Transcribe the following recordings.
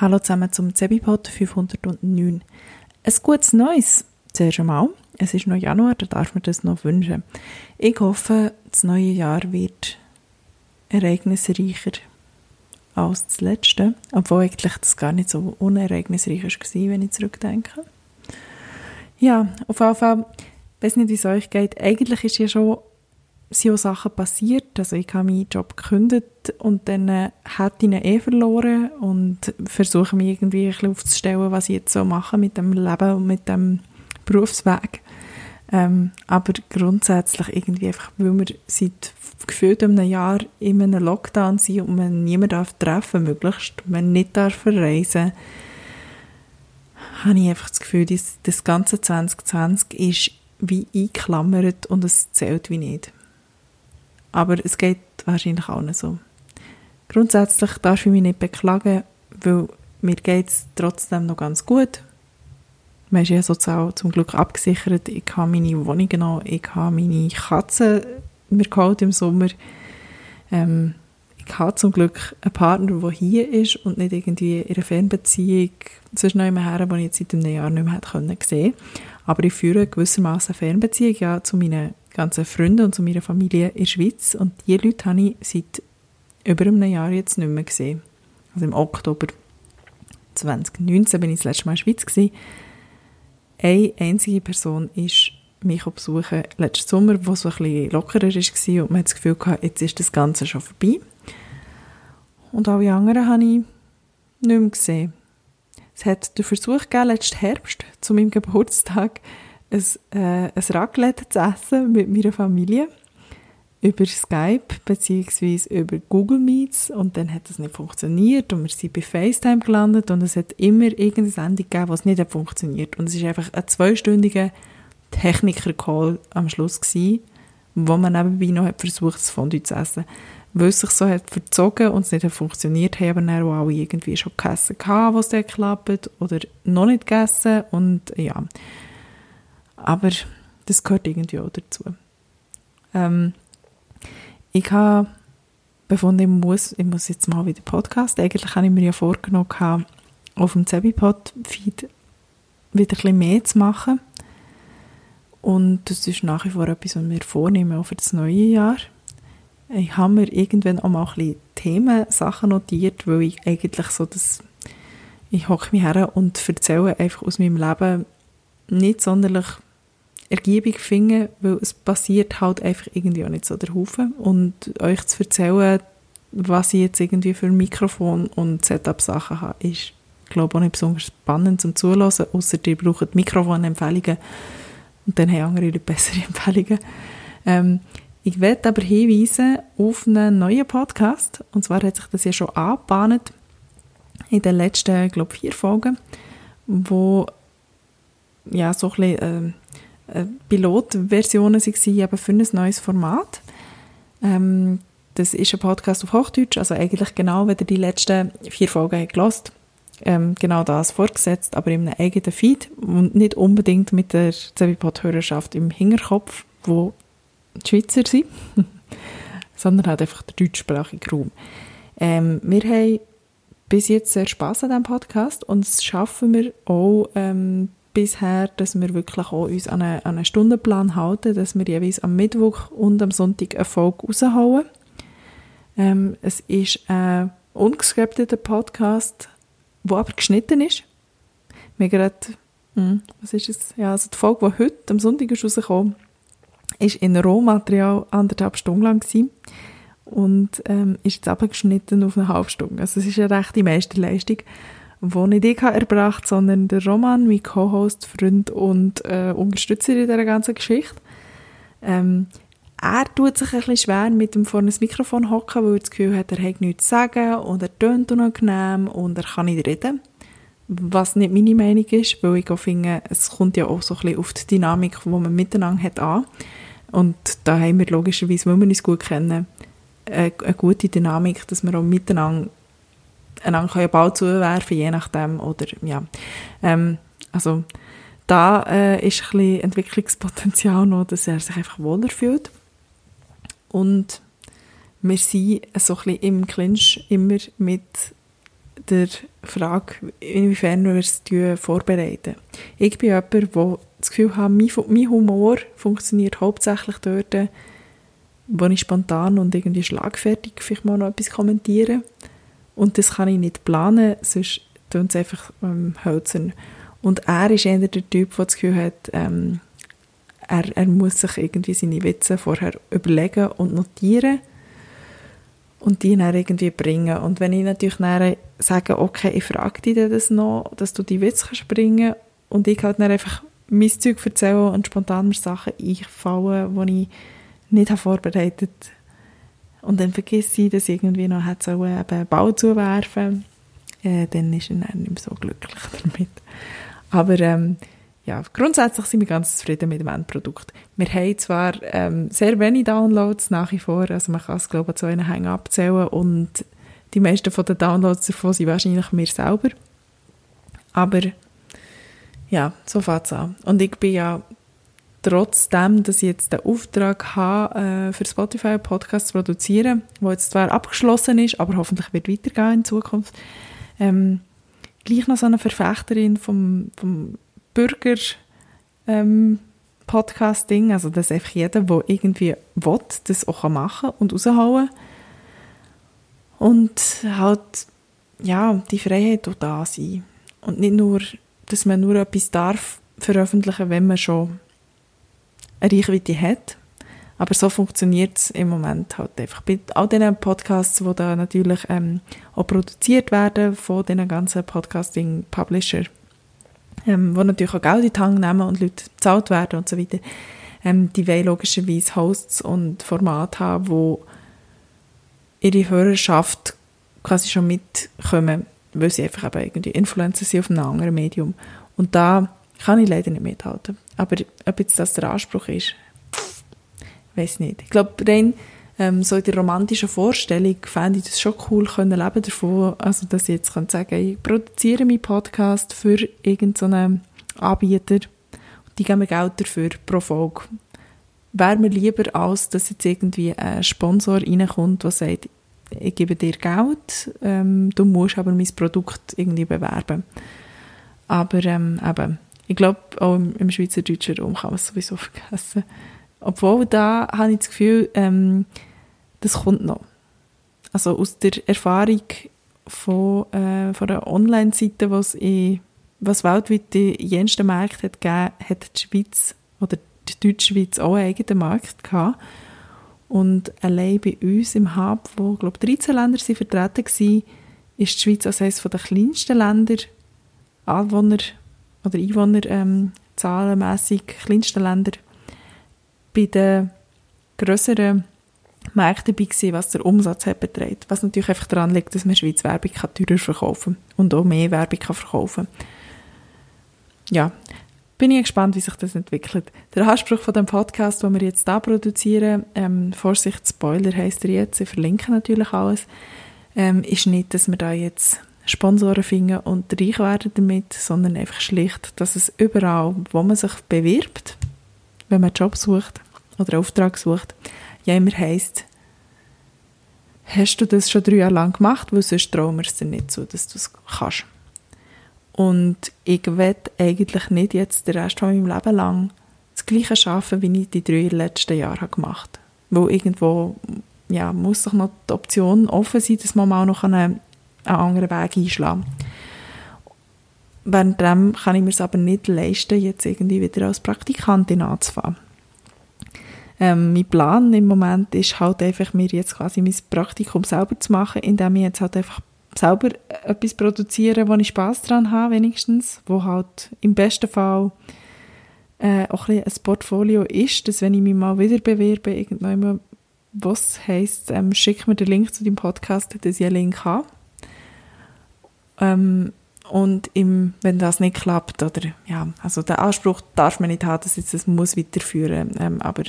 Hallo zusammen zum Zebipod 509. Ein gutes Neues zuerst einmal. Es ist noch Januar, da darf man das noch wünschen. Ich hoffe, das neue Jahr wird ereignisreicher als das letzte, obwohl eigentlich das gar nicht so unereignisreich war, wenn ich zurückdenke. Ja, auf jeden Fall, ich weiß nicht, wie es euch geht. Eigentlich ist ja schon sind auch Sachen passiert. Also ich habe meinen Job gekündigt und dann äh, hätte ihn eh verloren und versuche mich irgendwie ein bisschen aufzustellen, was ich jetzt so mache mit dem Leben und mit dem Berufsweg. Ähm, aber grundsätzlich irgendwie einfach, weil wir seit gefühlt einem Jahr in einem Lockdown sind und man niemanden darf treffen möglichst, man nicht darf verreisen, habe ich einfach das Gefühl, dass das ganze 2020 ist wie eingeklammert und es zählt wie nicht. Aber es geht wahrscheinlich auch nicht so. Grundsätzlich darf ich mich nicht beklagen, weil mir geht es trotzdem noch ganz gut. Man ist ja sozusagen zum Glück abgesichert. Ich habe meine Wohnung noch, ich habe meine Katze mir geholt im Sommer. Ähm, ich habe zum Glück einen Partner, der hier ist und nicht irgendwie in einer Fernbeziehung sonst noch immer her, den ich jetzt seit einem Jahr nicht mehr sehen konnte. Aber ich führe gewissermaßen eine Fernbeziehung ja, zu meinen ganzen Freunden und zu meiner Familie in der Schweiz. Und diese Leute habe ich seit über einem Jahr jetzt nicht mehr gesehen. Also im Oktober 2019 bin ich das letzte Mal in der Schweiz. Gewesen. Eine einzige Person ist mich besuchen letzten Sommer, wo es ein bisschen lockerer war und man hat das Gefühl gehabt, jetzt ist das Ganze schon vorbei. Und alle anderen habe ich nicht mehr gesehen. Es hat den Versuch gegeben, letzten Herbst, zu meinem Geburtstag, ein, äh, ein Raclette zu essen mit meiner Familie über Skype bzw. über Google Meets und dann hat das nicht funktioniert und wir sind bei FaceTime gelandet und es hat immer irgendeine Sendung gegeben, was nicht hat funktioniert und es ist einfach ein zweistündiger Techniker-Call am Schluss gewesen, wo man nebenbei noch hat versucht, das Fondue zu essen. Weil es sich so hat verzogen und es nicht hat funktioniert, haben aber dann auch alle irgendwie schon gegessen was dann klappt oder noch nicht gegessen und ja, aber das gehört irgendwie auch dazu. Ähm, ich habe befunden, ich muss, ich muss jetzt mal wieder Podcast. Eigentlich habe ich mir ja vorgenommen, auf dem Zebipod-Feed wieder ein bisschen mehr zu machen. Und das ist nach wie vor etwas, was wir vornehmen, auch für das neue Jahr. Ich habe mir irgendwann auch mal ein bisschen Themen, Sachen notiert, weil ich eigentlich so das, ich hocke mich her und erzähle einfach aus meinem Leben nicht sonderlich Ergebung finden, weil es passiert halt einfach irgendwie auch nicht so der Haufen. Und euch zu erzählen, was ich jetzt irgendwie für Mikrofon und Setup-Sachen habe, ist, glaube ich, auch nicht besonders spannend zum Zuhören, außer ihr braucht Mikrofonempfehlungen und dann haben andere Leute bessere Empfehlungen. Ähm, ich werde aber hinweisen auf einen neuen Podcast, und zwar hat sich das ja schon angebahnt in den letzten, glaube vier Folgen, wo ja so ein bisschen, äh, Pilotversionen waren für ein neues Format. Ähm, das ist ein Podcast auf Hochdeutsch, also eigentlich genau, wenn ihr die letzten vier Folgen habt ähm, genau das vorgesetzt, aber in einem eigenen Feed und nicht unbedingt mit der Zebipod-Hörerschaft im Hinterkopf, wo die Schweizer sind, sondern halt einfach der deutschsprachige Raum. Ähm, wir haben bis jetzt sehr Spass an diesem Podcast und es schaffen wir auch ähm, bisher, dass wir wirklich auch uns an einen, an einen Stundenplan halten, dass wir jeweils am Mittwoch und am Sonntag eine Folge raushauen. Ähm, es ist ein ungescripteter Podcast, der aber geschnitten ist. Wir gerade, hm, was ist es? Ja, also die Folge, die heute am Sonntag ist rausgekommen, ist in Rohmaterial anderthalb Stunden lang gewesen und ähm, ist jetzt abgeschnitten auf eine halbe Stunde. Also es ist eine rechte Meisterleistung die nicht ich erbracht, sondern der Roman, mein Co-Host, Freund und äh, Unterstützer in dieser ganzen Geschichte. Ähm, er tut sich ein bisschen schwer mit dem vor einem Mikrofon hocken, weil er das Gefühl hat, er hat nichts zu sagen und er tönt unangenehm und er kann nicht reden. Was nicht meine Meinung ist, weil ich auch finde, es kommt ja auch so ein bisschen auf die Dynamik, die man miteinander hat, an. Und da haben wir logischerweise, weil wir uns gut kennen, eine, eine gute Dynamik, dass wir auch miteinander einander einen Ball zuwerfen je nachdem. Oder, ja. Ähm, also, da äh, ist ein bisschen Entwicklungspotenzial noch, dass er sich einfach wohler fühlt. Und wir sind so ein bisschen im Clinch immer mit der Frage, inwiefern wir es vorbereiten. Ich bin jemand, der das Gefühl hat, mein Humor funktioniert hauptsächlich dort, wo ich spontan und irgendwie schlagfertig vielleicht mal noch etwas kommentiere. Und das kann ich nicht planen, sonst tun es einfach ähm, hölzern. Und er ist eher der Typ, der das Gefühl hat, ähm, er, er muss sich irgendwie seine Witze vorher überlegen und notieren und die dann irgendwie bringen. Und wenn ich natürlich dann sage, okay, ich frage dich das noch, dass du die Witze kannst bringen und ich halt dann einfach mein Zeug erzähle und spontan mir Sachen einfallen, die ich nicht habe vorbereitet und dann vergesse ich, dass ich irgendwie noch hat so einen Ball zuwerfen äh, dann ist er nicht mehr so glücklich damit. Aber ähm, ja, grundsätzlich sind wir ganz zufrieden mit dem Endprodukt. Wir haben zwar ähm, sehr wenig Downloads nach wie vor, also man kann es glaube ich zu einem Hängen abzählen und die meisten von den Downloads davon sind wahrscheinlich mir selber. Aber ja, so fängt es an. Und ich bin ja trotzdem, dass ich jetzt den Auftrag habe, äh, für Spotify einen Podcast zu produzieren, der jetzt zwar abgeschlossen ist, aber hoffentlich wird weitergehen in Zukunft, ähm, gleich noch so eine Verfechterin vom, vom Bürger ähm, Podcasting, also dass einfach jeder, der irgendwie will, das auch machen und raushauen. Und halt ja, die Freiheit auch da sein. Und nicht nur, dass man nur etwas darf veröffentlichen, wenn man schon eine Reichweite hat, aber so funktioniert es im Moment halt einfach. Bei all diesen Podcasts, die da natürlich ähm, auch produziert werden von diesen ganzen Podcasting-Publisher, ähm, die natürlich auch Geld in die Hand nehmen und Leute bezahlt werden und so weiter, ähm, die wollen logischerweise Hosts und Formate haben, wo ihre Hörerschaft quasi schon mitkommen, weil sie einfach eben irgendwie Influencer sind auf einem anderen Medium. Und da kann ich leider nicht mithalten. Aber ob jetzt das der Anspruch ist, weiß nicht. Ich glaube, rein ähm, so in der romantischen Vorstellung fände ich das schon cool, können leben davon, also dass ich jetzt kann sagen ich produziere meinen Podcast für irgendeinen Anbieter und die geben mir Geld dafür pro Folge. Wäre mir lieber, als dass jetzt irgendwie ein Sponsor reinkommt, der sagt, ich gebe dir Geld, ähm, du musst aber mein Produkt irgendwie bewerben. Aber ähm, eben, ich glaube, auch im, im Schweizerdeutschen Raum kann man es sowieso vergessen. Obwohl, da habe ich das Gefühl, ähm, das kommt noch. Also aus der Erfahrung von, äh, von einer Online-Seite, was was weltweit die jensten Märkte hat gegeben, hat die Schweiz oder die Deutschschweiz auch einen eigenen Markt gehabt. Und allein bei uns im Hub, wo, glaube 13 Länder sind vertreten waren, ist die Schweiz als eines der kleinsten Länder, Anwohner oder Einwohner ähm, kleinsten Länder bei den grösseren Märkten dabei gewesen, was der Umsatz hat beträgt. Was natürlich einfach daran liegt, dass man Schweiz Werbung kann teurer verkaufen und auch mehr Werbung kann verkaufen Ja, bin ich gespannt, wie sich das entwickelt. Der Anspruch von dem Podcast, den wir jetzt da produzieren, ähm, Vorsicht, Spoiler heisst er jetzt, ich verlinke natürlich alles, ähm, ist nicht, dass wir da jetzt Sponsoren finden und reich werden damit, sondern einfach schlicht, dass es überall, wo man sich bewirbt, wenn man einen Job sucht oder einen Auftrag sucht, ja immer heisst, hast du das schon drei Jahre lang gemacht, weil sonst trauen wir es dir nicht zu, dass du es kannst. Und ich will eigentlich nicht jetzt den Rest von meinem Leben lang das Gleiche schaffen, wie ich die drei letzten Jahre gemacht habe. Weil irgendwo ja, muss doch noch die Option offen sein, dass man mal noch einen, einen anderen Weg einschlagen. Währenddem kann ich mir es aber nicht leisten, jetzt irgendwie wieder als Praktikantin anzufangen. Ähm, mein Plan im Moment ist halt einfach, mir jetzt quasi mein Praktikum selber zu machen, indem ich jetzt halt einfach selber etwas produziere, wo ich Spaß dran habe, wenigstens, wo halt im besten Fall äh, auch ein, ein Portfolio ist, dass wenn ich mich mal wieder bewerbe, irgendwann was heisst, ähm, schick mir den Link zu dem Podcast, dass ich einen Link habe. Ähm, und im, wenn das nicht klappt, oder, ja, also der Anspruch darf man nicht haben, dass jetzt das muss weiterführen, ähm, aber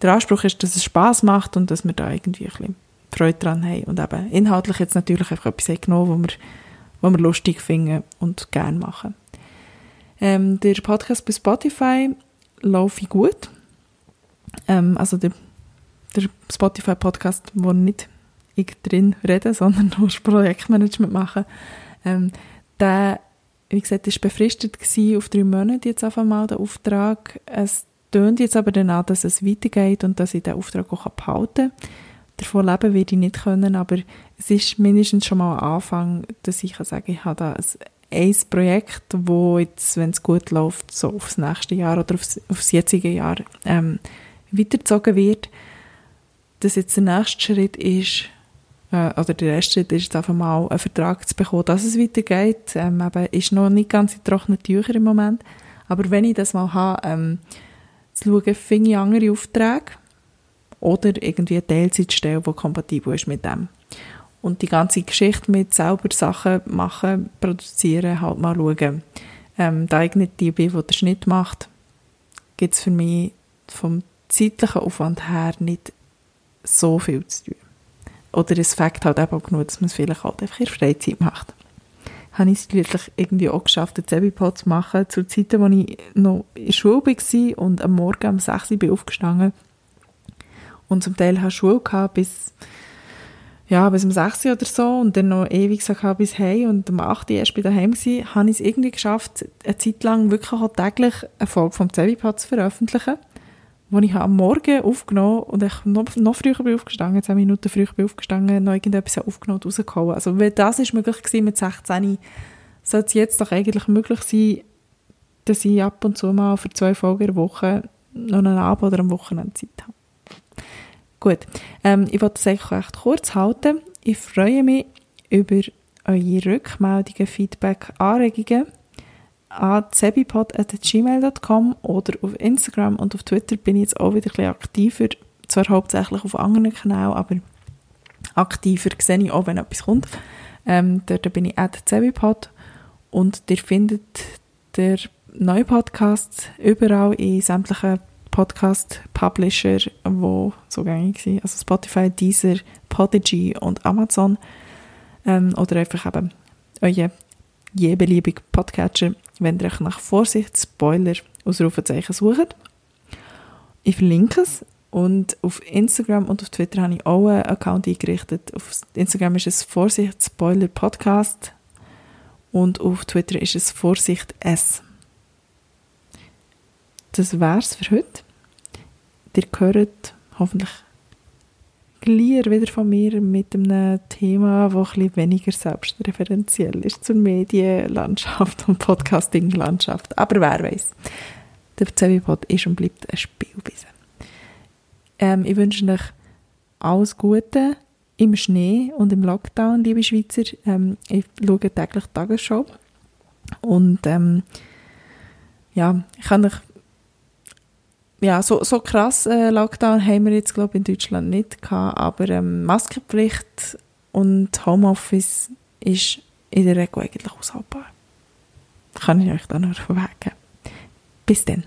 der Anspruch ist, dass es Spaß macht und dass wir da irgendwie ein bisschen Freude dran haben und eben inhaltlich jetzt natürlich einfach etwas genommen, was wir, was wir lustig finden und gerne machen. Ähm, der Podcast bei Spotify läuft gut. Ähm, also der, der Spotify-Podcast, wo nicht ich drin rede, sondern nur Projektmanagement mache, ähm, der, wie gesagt, ist befristet auf drei Monate jetzt auf einmal der Auftrag. Es tönt jetzt aber dann an, dass es weitergeht und dass ich den Auftrag auch behalten kann. Davon leben werde ich nicht können, aber es ist mindestens schon mal ein Anfang, dass ich kann sagen ich habe da ein, ein Projekt, wo jetzt, wenn es gut läuft, so aufs nächste Jahr oder aufs, aufs jetzige Jahr ähm, weitergezogen wird. Dass jetzt der nächste Schritt ist, äh, oder der erste ist jetzt einfach mal einen Vertrag zu bekommen, dass es weitergeht. Ähm, eben, ist noch nicht ganz in trockenen Tüchern im Moment. Aber wenn ich das mal habe, ähm, zu schauen, finde ich andere Aufträge oder irgendwie eine Teilzeitstelle, die kompatibel ist mit dem. Und die ganze Geschichte mit selber Sachen machen, produzieren, halt mal schauen. Ähm, da ich nicht die bin, die den Schnitt macht, gibt es für mich vom zeitlichen Aufwand her nicht so viel zu tun. Oder es fängt halt eben auch genug, dass man es vielleicht halt einfach in der Freizeit macht. Habe ich es wirklich irgendwie auch geschafft, einen Zebipod zu machen, zu Zeiten, als ich noch in der Schule war und am Morgen um 6 Uhr bin aufgestanden. Und zum Teil hatte Schule gehabt bis, ja, bis um 6 Uhr oder so und dann noch ewig gehabt bis heim. Und um 8 Uhr erst bei daheim war, habe ich es irgendwie geschafft, eine Zeit lang wirklich auch täglich eine Folge vom Zebipod zu veröffentlichen wo ich am Morgen aufgenommen und ich noch, noch früher bin aufgestanden, 10 Minuten früher bin aufgestanden, noch irgendetwas aufgenommen und rausgehauen. Also wenn das ist möglich gewesen mit 16, sollte es jetzt doch eigentlich möglich sein, dass ich ab und zu mal für zwei Folgen in der Woche noch einen Abend oder am Wochenende Zeit habe. Gut, ähm, ich wollte das eigentlich recht kurz halten. Ich freue mich über eure Rückmeldungen, Feedback, Anregungen an zebipod.gmail.com oder auf Instagram und auf Twitter bin ich jetzt auch wieder ein bisschen aktiver. Zwar hauptsächlich auf anderen Kanälen, aber aktiver sehe ich auch, wenn etwas kommt. Ähm, dort bin ich at zebipod und ihr findet der neue Podcast überall in sämtlichen Podcast-Publisher, die so gängig sind, also Spotify, Deezer, Podigy und Amazon ähm, oder einfach eben euer je beliebig Podcatcher wenn ihr euch nach Vorsicht Spoiler Ausrufezeichen sucht. Ich verlinke es und auf Instagram und auf Twitter habe ich auch einen Account eingerichtet. Auf Instagram ist es Vorsicht Spoiler Podcast und auf Twitter ist es Vorsicht S. Das wär's für heute. Ihr hört hoffentlich gleich wieder von mir mit einem Thema, das ein weniger selbstreferenziell ist zur Medienlandschaft und Podcasting-Landschaft. Aber wer weiß. Der CW-Pod ist und bleibt ein Spielwiese. Ähm, ich wünsche euch alles Gute im Schnee und im Lockdown, liebe Schweizer. Ähm, ich schaue täglich die Tagesschau. Und ähm, ja, ich kann euch ja, so, so krass äh, Lockdown haben wir jetzt, glaube ich, in Deutschland nicht gehabt, aber ähm, Maskenpflicht und Homeoffice ist in der Regel eigentlich aushaltbar. Kann ich euch dann noch verwegen. Bis dann.